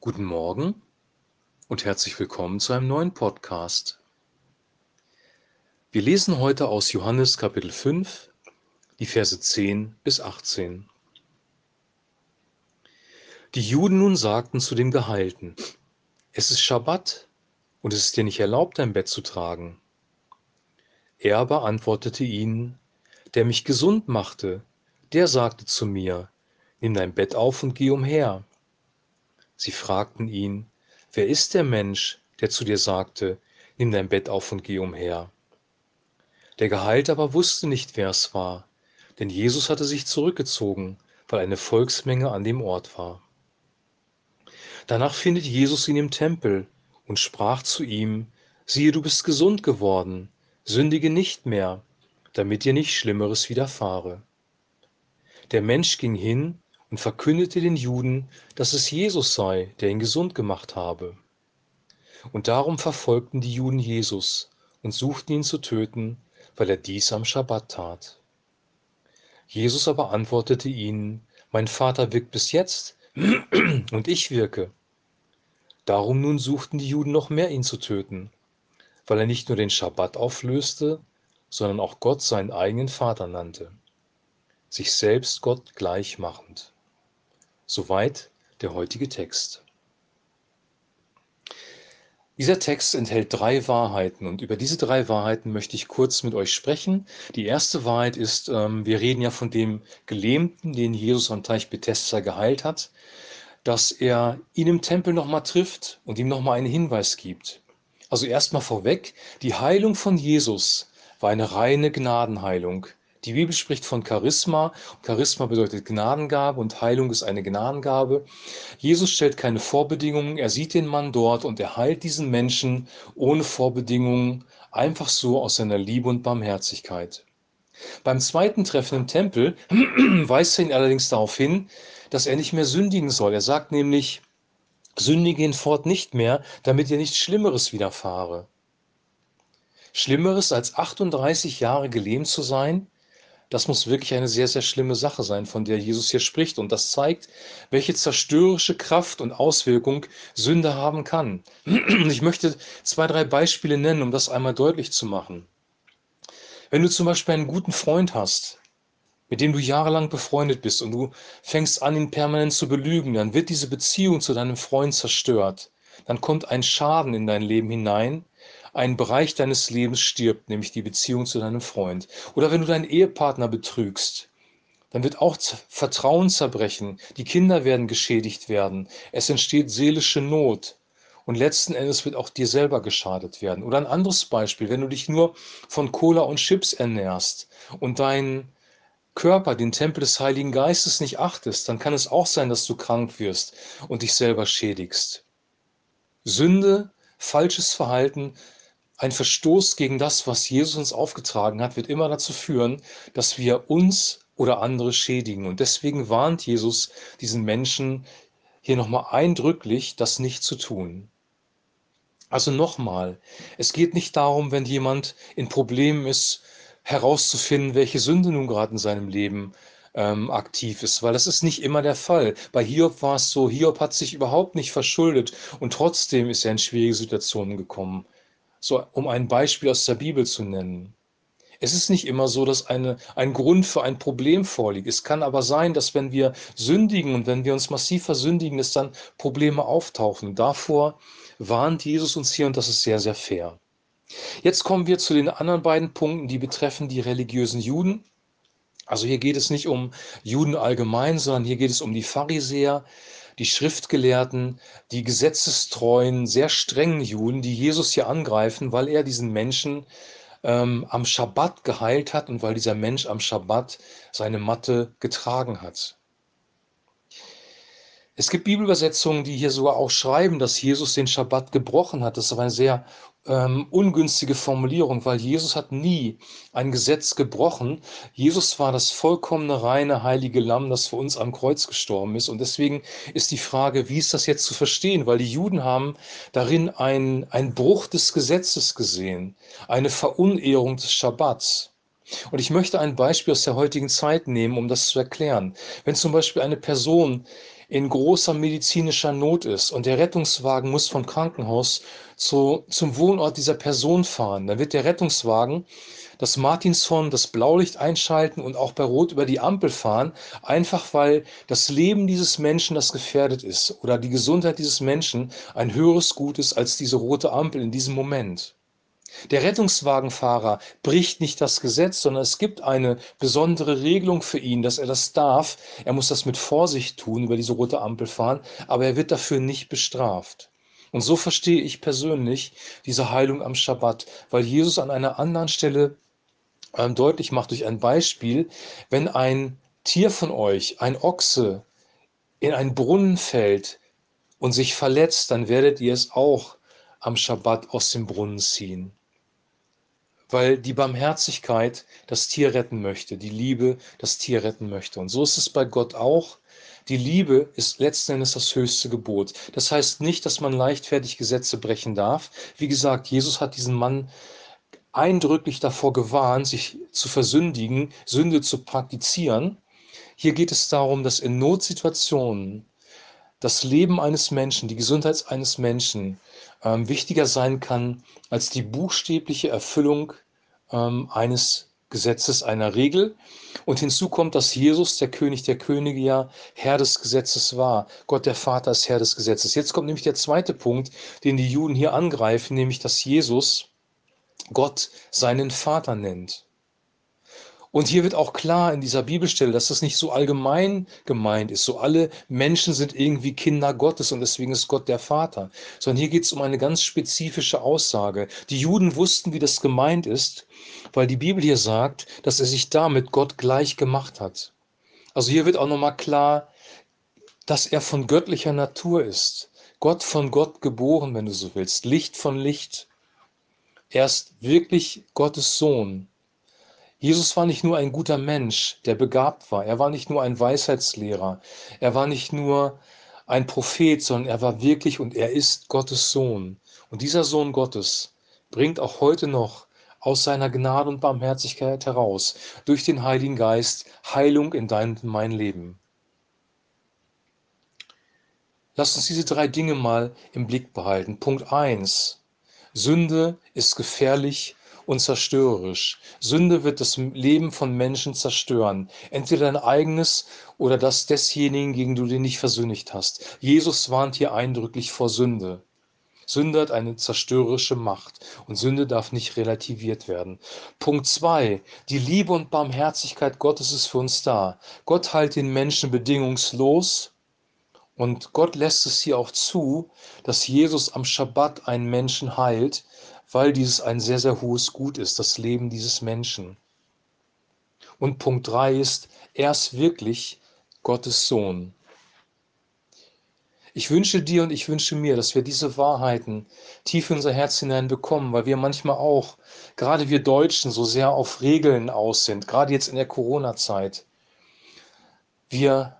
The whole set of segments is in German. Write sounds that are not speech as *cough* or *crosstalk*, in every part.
Guten Morgen und herzlich willkommen zu einem neuen Podcast. Wir lesen heute aus Johannes Kapitel 5, die Verse 10 bis 18. Die Juden nun sagten zu dem Geheilten, es ist Schabbat und es ist dir nicht erlaubt, dein Bett zu tragen. Er aber antwortete ihnen, der mich gesund machte, der sagte zu mir, nimm dein Bett auf und geh umher. Sie fragten ihn, wer ist der Mensch, der zu dir sagte, nimm dein Bett auf und geh umher? Der Geheilte aber wusste nicht, wer es war, denn Jesus hatte sich zurückgezogen, weil eine Volksmenge an dem Ort war. Danach findet Jesus ihn im Tempel und sprach zu ihm, siehe, du bist gesund geworden, sündige nicht mehr, damit dir nicht Schlimmeres widerfahre. Der Mensch ging hin und verkündete den Juden, dass es Jesus sei, der ihn gesund gemacht habe. Und darum verfolgten die Juden Jesus und suchten ihn zu töten, weil er dies am Schabbat tat. Jesus aber antwortete ihnen, mein Vater wirkt bis jetzt *clears throat* und ich wirke. Darum nun suchten die Juden noch mehr ihn zu töten, weil er nicht nur den Schabbat auflöste, sondern auch Gott seinen eigenen Vater nannte, sich selbst Gott gleich machend. Soweit der heutige Text. Dieser Text enthält drei Wahrheiten und über diese drei Wahrheiten möchte ich kurz mit euch sprechen. Die erste Wahrheit ist, ähm, wir reden ja von dem Gelähmten, den Jesus am Teich Bethesda geheilt hat, dass er ihn im Tempel nochmal trifft und ihm nochmal einen Hinweis gibt. Also erstmal vorweg, die Heilung von Jesus war eine reine Gnadenheilung. Die Bibel spricht von Charisma. Charisma bedeutet Gnadengabe und Heilung ist eine Gnadengabe. Jesus stellt keine Vorbedingungen. Er sieht den Mann dort und er heilt diesen Menschen ohne Vorbedingungen, einfach so aus seiner Liebe und Barmherzigkeit. Beim zweiten Treffen im Tempel *clears throat* weist er ihn allerdings darauf hin, dass er nicht mehr sündigen soll. Er sagt nämlich, sündige hinfort nicht mehr, damit dir nichts Schlimmeres widerfahre. Schlimmeres als 38 Jahre gelähmt zu sein, das muss wirklich eine sehr, sehr schlimme Sache sein, von der Jesus hier spricht. Und das zeigt, welche zerstörerische Kraft und Auswirkung Sünde haben kann. *clears throat* Ich möchte zwei, drei Beispiele nennen, um das einmal deutlich zu machen. Wenn du zum Beispiel einen guten Freund hast, mit dem du jahrelang befreundet bist und du fängst an, ihn permanent zu belügen, dann wird diese Beziehung zu deinem Freund zerstört. Dann kommt ein Schaden in dein Leben hinein, ein Bereich deines Lebens stirbt, nämlich die Beziehung zu deinem Freund. Oder wenn du deinen Ehepartner betrügst, dann wird auch Vertrauen zerbrechen, die Kinder werden geschädigt werden, es entsteht seelische Not und letzten Endes wird auch dir selber geschadet werden. Oder ein anderes Beispiel, wenn du dich nur von Cola und Chips ernährst und deinen Körper, den Tempel des Heiligen Geistes nicht achtest, dann kann es auch sein, dass du krank wirst und dich selber schädigst. Sünde, falsches Verhalten ein Verstoß gegen das, was Jesus uns aufgetragen hat, wird immer dazu führen, dass wir uns oder andere schädigen. Und deswegen warnt Jesus diesen Menschen hier nochmal eindrücklich, das nicht zu tun. Also nochmal, es geht nicht darum, wenn jemand in Problemen ist, herauszufinden, welche Sünde nun gerade in seinem Leben ähm, aktiv ist, weil das ist nicht immer der Fall. Bei Hiob war es so, Hiob hat sich überhaupt nicht verschuldet und trotzdem ist er in schwierige Situationen gekommen. So, um ein Beispiel aus der Bibel zu nennen. Es ist nicht immer so, dass eine, ein Grund für ein Problem vorliegt. Es kann aber sein, dass wenn wir sündigen und wenn wir uns massiv versündigen, dass dann Probleme auftauchen. Davor warnt Jesus uns hier und das ist sehr, sehr fair. Jetzt kommen wir zu den anderen beiden Punkten, die betreffen die religiösen Juden. Also hier geht es nicht um Juden allgemein, sondern hier geht es um die Pharisäer, die Schriftgelehrten, die gesetzestreuen, sehr strengen Juden, die Jesus hier angreifen, weil er diesen Menschen ähm, am Schabbat geheilt hat und weil dieser Mensch am Schabbat seine Matte getragen hat. Es gibt Bibelübersetzungen, die hier sogar auch schreiben, dass Jesus den Schabbat gebrochen hat. Das ist aber eine sehr ähm, ungünstige Formulierung, weil Jesus hat nie ein Gesetz gebrochen. Jesus war das vollkommene, reine, heilige Lamm, das für uns am Kreuz gestorben ist. Und deswegen ist die Frage, wie ist das jetzt zu verstehen? Weil die Juden haben darin einen Bruch des Gesetzes gesehen, eine Verunehrung des Schabbats. Und ich möchte ein Beispiel aus der heutigen Zeit nehmen, um das zu erklären. Wenn zum Beispiel eine Person in großer medizinischer Not ist und der Rettungswagen muss vom Krankenhaus zu, zum Wohnort dieser Person fahren, dann wird der Rettungswagen das Martinshorn, das Blaulicht einschalten und auch bei Rot über die Ampel fahren, einfach weil das Leben dieses Menschen, das gefährdet ist, oder die Gesundheit dieses Menschen ein höheres Gut ist als diese rote Ampel in diesem Moment. Der Rettungswagenfahrer bricht nicht das Gesetz, sondern es gibt eine besondere Regelung für ihn, dass er das darf. Er muss das mit Vorsicht tun, über diese rote Ampel fahren, aber er wird dafür nicht bestraft. Und so verstehe ich persönlich diese Heilung am Schabbat, weil Jesus an einer anderen Stelle ähm, deutlich macht durch ein Beispiel, wenn ein Tier von euch, ein Ochse, in einen Brunnen fällt und sich verletzt, dann werdet ihr es auch am Schabbat aus dem Brunnen ziehen. Weil die Barmherzigkeit das Tier retten möchte, die Liebe das Tier retten möchte. Und so ist es bei Gott auch. Die Liebe ist letzten Endes das höchste Gebot. Das heißt nicht, dass man leichtfertig Gesetze brechen darf. Wie gesagt, Jesus hat diesen Mann eindrücklich davor gewarnt, sich zu versündigen, Sünde zu praktizieren. Hier geht es darum, dass in Notsituationen das Leben eines Menschen, die Gesundheit eines Menschen ähm, wichtiger sein kann als die buchstäbliche Erfüllung ähm, eines Gesetzes, einer Regel. Und hinzu kommt, dass Jesus, der König der Könige, ja Herr des Gesetzes war. Gott der Vater ist Herr des Gesetzes. Jetzt kommt nämlich der zweite Punkt, den die Juden hier angreifen, nämlich dass Jesus Gott seinen Vater nennt. Und hier wird auch klar in dieser Bibelstelle, dass das nicht so allgemein gemeint ist. So alle Menschen sind irgendwie Kinder Gottes und deswegen ist Gott der Vater. Sondern hier geht es um eine ganz spezifische Aussage. Die Juden wussten, wie das gemeint ist, weil die Bibel hier sagt, dass er sich damit Gott gleich gemacht hat. Also hier wird auch nochmal klar, dass er von göttlicher Natur ist. Gott von Gott geboren, wenn du so willst. Licht von Licht. Er ist wirklich Gottes Sohn. Jesus war nicht nur ein guter Mensch, der begabt war. Er war nicht nur ein Weisheitslehrer. Er war nicht nur ein Prophet, sondern er war wirklich und er ist Gottes Sohn. Und dieser Sohn Gottes bringt auch heute noch aus seiner Gnade und Barmherzigkeit heraus durch den Heiligen Geist Heilung in dein und mein Leben. Lass uns diese drei Dinge mal im Blick behalten. Punkt 1. Sünde ist gefährlich und zerstörerisch. Sünde wird das Leben von Menschen zerstören, entweder dein eigenes oder das desjenigen, gegen du den nicht versündigt hast. Jesus warnt hier eindrücklich vor Sünde. Sünde hat eine zerstörerische Macht und Sünde darf nicht relativiert werden. Punkt 2. Die Liebe und Barmherzigkeit Gottes ist für uns da. Gott heilt den Menschen bedingungslos und Gott lässt es hier auch zu, dass Jesus am Schabbat einen Menschen heilt, weil dieses ein sehr, sehr hohes Gut ist, das Leben dieses Menschen. Und Punkt 3 ist, er ist wirklich Gottes Sohn. Ich wünsche dir und ich wünsche mir, dass wir diese Wahrheiten tief in unser Herz hinein bekommen, weil wir manchmal auch, gerade wir Deutschen, so sehr auf Regeln aus sind, gerade jetzt in der Corona-Zeit. Wir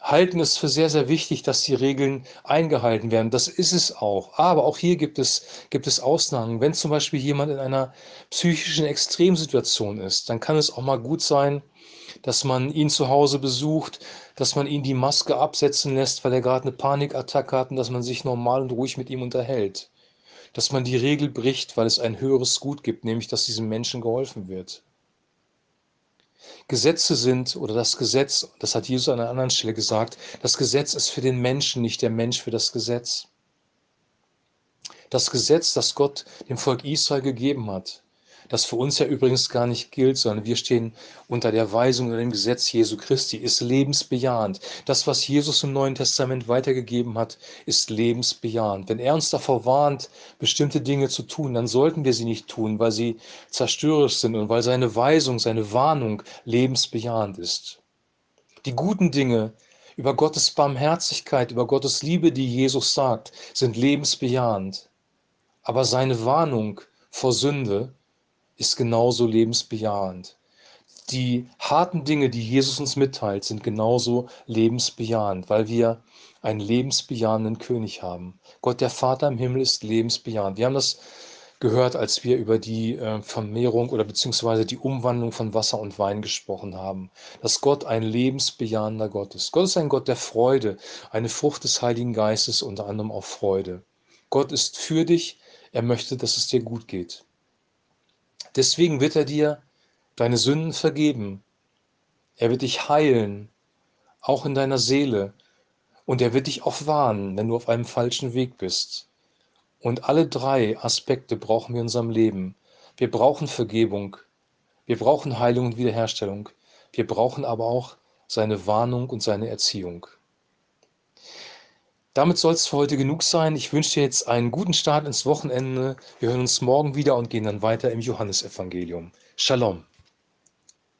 halten es für sehr, sehr wichtig, dass die Regeln eingehalten werden. Das ist es auch. Aber auch hier gibt es, gibt es Ausnahmen. Wenn zum Beispiel jemand in einer psychischen Extremsituation ist, dann kann es auch mal gut sein, dass man ihn zu Hause besucht, dass man ihn die Maske absetzen lässt, weil er gerade eine Panikattacke hat und dass man sich normal und ruhig mit ihm unterhält. Dass man die Regel bricht, weil es ein höheres Gut gibt, nämlich dass diesem Menschen geholfen wird. Gesetze sind oder das Gesetz, das hat Jesus an einer anderen Stelle gesagt, das Gesetz ist für den Menschen, nicht der Mensch für das Gesetz. Das Gesetz, das Gott dem Volk Israel gegeben hat, das für uns ja übrigens gar nicht gilt, sondern wir stehen unter der Weisung oder dem Gesetz Jesu Christi, ist lebensbejahend. Das, was Jesus im Neuen Testament weitergegeben hat, ist lebensbejahend. Wenn er uns davor warnt, bestimmte Dinge zu tun, dann sollten wir sie nicht tun, weil sie zerstörerisch sind und weil seine Weisung, seine Warnung lebensbejahend ist. Die guten Dinge, über Gottes Barmherzigkeit, über Gottes Liebe, die Jesus sagt, sind lebensbejahend. Aber seine Warnung vor Sünde ist genauso lebensbejahend. Die harten Dinge, die Jesus uns mitteilt, sind genauso lebensbejahend, weil wir einen lebensbejahenden König haben. Gott der Vater im Himmel ist lebensbejahend. Wir haben das gehört, als wir über die äh, Vermehrung oder beziehungsweise die Umwandlung von Wasser und Wein gesprochen haben. Dass Gott ein lebensbejahender Gott ist. Gott ist ein Gott der Freude, eine Frucht des Heiligen Geistes, unter anderem auch Freude. Gott ist für dich, er möchte, dass es dir gut geht. Deswegen wird er dir deine Sünden vergeben. Er wird dich heilen, auch in deiner Seele. Und er wird dich auch warnen, wenn du auf einem falschen Weg bist. Und alle drei Aspekte brauchen wir in unserem Leben. Wir brauchen Vergebung, wir brauchen Heilung und Wiederherstellung, wir brauchen aber auch seine Warnung und seine Erziehung. Damit soll es für heute genug sein. Ich wünsche dir jetzt einen guten Start ins Wochenende. Wir hören uns morgen wieder und gehen dann weiter im Johannesevangelium. Shalom.